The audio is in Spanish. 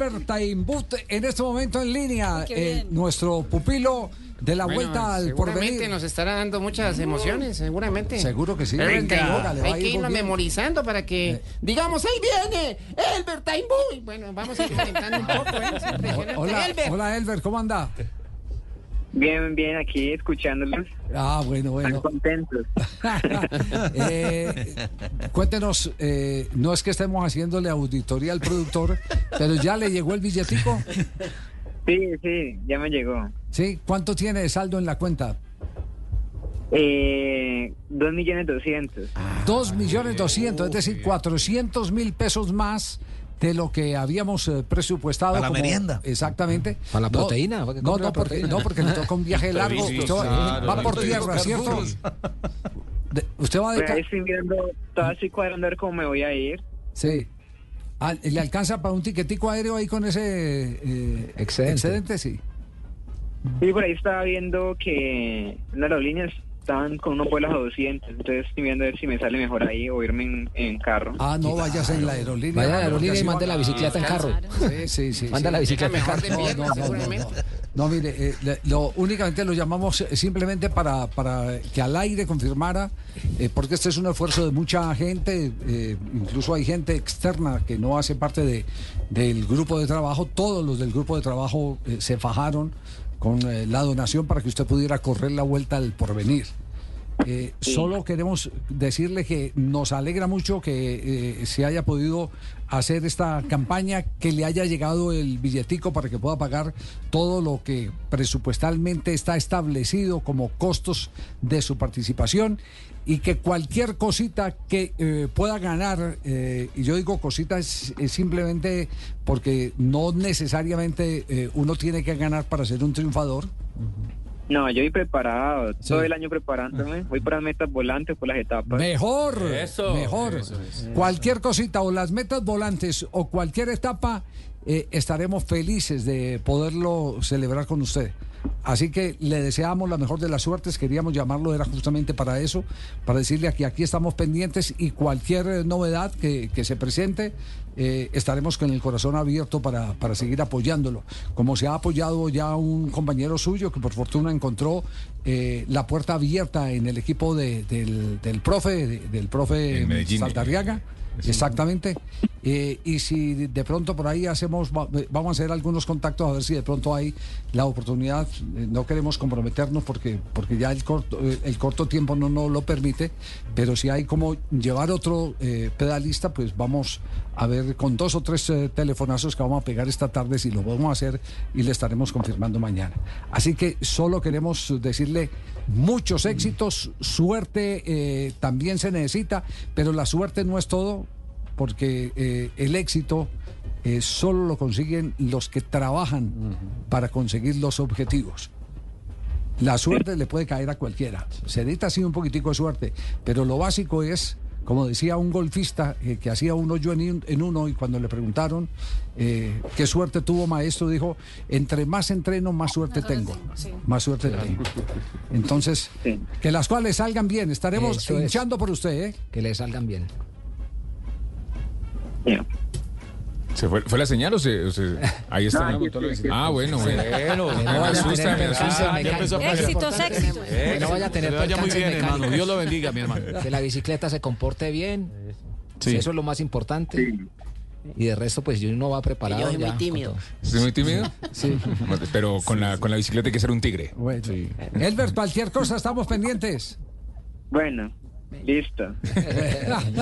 Bertaimbut en este momento en línea, eh, nuestro pupilo de la Bueno, vuelta al seguramente porvenir. nos estará dando muchas emociones, seguramente. Seguro que sí. Venga, hay que irlo memorizando para que digamos, ahí viene Elbert Taimbuy. Bueno, vamos a ir un poco, ¿eh? Hola, Elbert. hola Elber, ¿cómo anda? Bien, bien, aquí escuchándolos. Ah, bueno, Están bueno. contentos. Eh, cuéntenos, eh, no es que estemos haciéndole auditoría al productor, pero ya le llegó el billetico. Sí, sí, ya me llegó. ¿Sí? ¿Cuánto tiene de saldo en la cuenta? Eh, dos millones doscientos. Dos millones doscientos, es decir, cuatrocientos mil pesos más de lo que habíamos eh, presupuestado. Para la como- merienda. Exactamente. Para la No, proteína, para No, no, porque, no, porque le toca un viaje largo. Sí, Usted va- claro, va por tierra, ¿cierto? De- ¿Usted va de Pues ahí estoy mirando, todavía estoy cuadrando a ver cómo me voy a ir. Sí. Ah, ¿Le alcanza para un tiquetico aéreo ahí con ese eh, Excedente. excedente? Sí. Sí, por ahí estaba viendo que las aerolíneas estaban con unos vuelos a 200. Entonces estoy viendo a ver si me sale mejor ahí o irme en, en carro. Ah, no vayas en la aerolínea. Vaya a la aerolínea y va- la bicicleta en carro. Sí, sí, sí. Manda sí. la bicicleta en mejor carro. no, no, seguramente. No, mire, eh, le- lo, únicamente lo llamamos eh, simplemente para, para que al aire confirmara, eh, porque este es un esfuerzo de mucha gente, eh, incluso hay gente externa que no hace parte de, del grupo de trabajo, todos los del grupo de trabajo eh, se fajaron con eh, la donación para que usted pudiera correr la vuelta al porvenir. Eh, Solo queremos decirle que nos alegra mucho que eh, se haya podido hacer esta campaña, que le haya llegado el billetico para que pueda pagar todo lo que presupuestalmente está establecido como costos de su participación y que cualquier cosita que eh, pueda ganar, eh, y yo digo cositas simplemente porque no necesariamente uno tiene que ganar para ser un triunfador. No, yo voy preparado, Sí. todo el año preparándome. Voy por las metas volantes, por las etapas. Mejor, Eso, mejor. eso, eso. Cualquier cosita o las metas volantes o cualquier etapa, eh, estaremos felices de poderlo celebrar con usted. Así que le deseamos la mejor de las suertes. Queríamos llamarlo, era justamente para eso, para decirle que aquí estamos pendientes y cualquier eh, novedad que, que se presente, eh, estaremos con el corazón abierto para, para seguir apoyándolo. Como se ha apoyado ya un compañero suyo que por fortuna encontró eh, la puerta abierta en el equipo de- del, del profe, de- del profe. Saldarriaga. Exactamente. Eh, y si de pronto por ahí hacemos, va- vamos a hacer algunos contactos a ver si de pronto hay la oportunidad. Eh, no queremos comprometernos porque, porque ya el corto, eh, el corto tiempo no nos lo permite, pero si hay como llevar otro eh, pedalista, pues vamos a ver con dos o tres eh, telefonazos que vamos a pegar esta tarde si lo podemos hacer y le estaremos confirmando mañana. Así que solo queremos decirle muchos éxitos, suerte eh, también se necesita, pero la suerte no es todo porque eh, el éxito eh, solo lo consiguen los que trabajan para conseguir los objetivos. La suerte le puede caer a cualquiera. Se necesita así un poquitico de suerte, pero lo básico es, como decía un golfista eh, que hacía un hoyo en, en uno y cuando le preguntaron eh, qué suerte tuvo maestro, dijo, entre más entreno, más suerte tengo. Más suerte tengo. Entonces, que las cuales salgan bien. Estaremos Eso es. hinchando por usted, ¿eh? Que le salgan bien. ¿Se fue, ¿Fue la señal o se.? o se- ahí está. No, yo sí, ah, bueno, bueno. no me asusta, me asusta. Éxitos, éxitos. Que no vaya a tener vaya muy bien, hermano. Dios lo bendiga, mi hermano. Que la bicicleta se comporte bien. Sí. Eso es lo más importante. Sí. Y de resto, pues uno va preparado. Yo soy muy tímido. ¿Estás muy tímido? Sí. Pero con la, con la bicicleta hay que ser un tigre. Bueno. Elbert, cualquier cosa, estamos pendientes. Bueno, listo.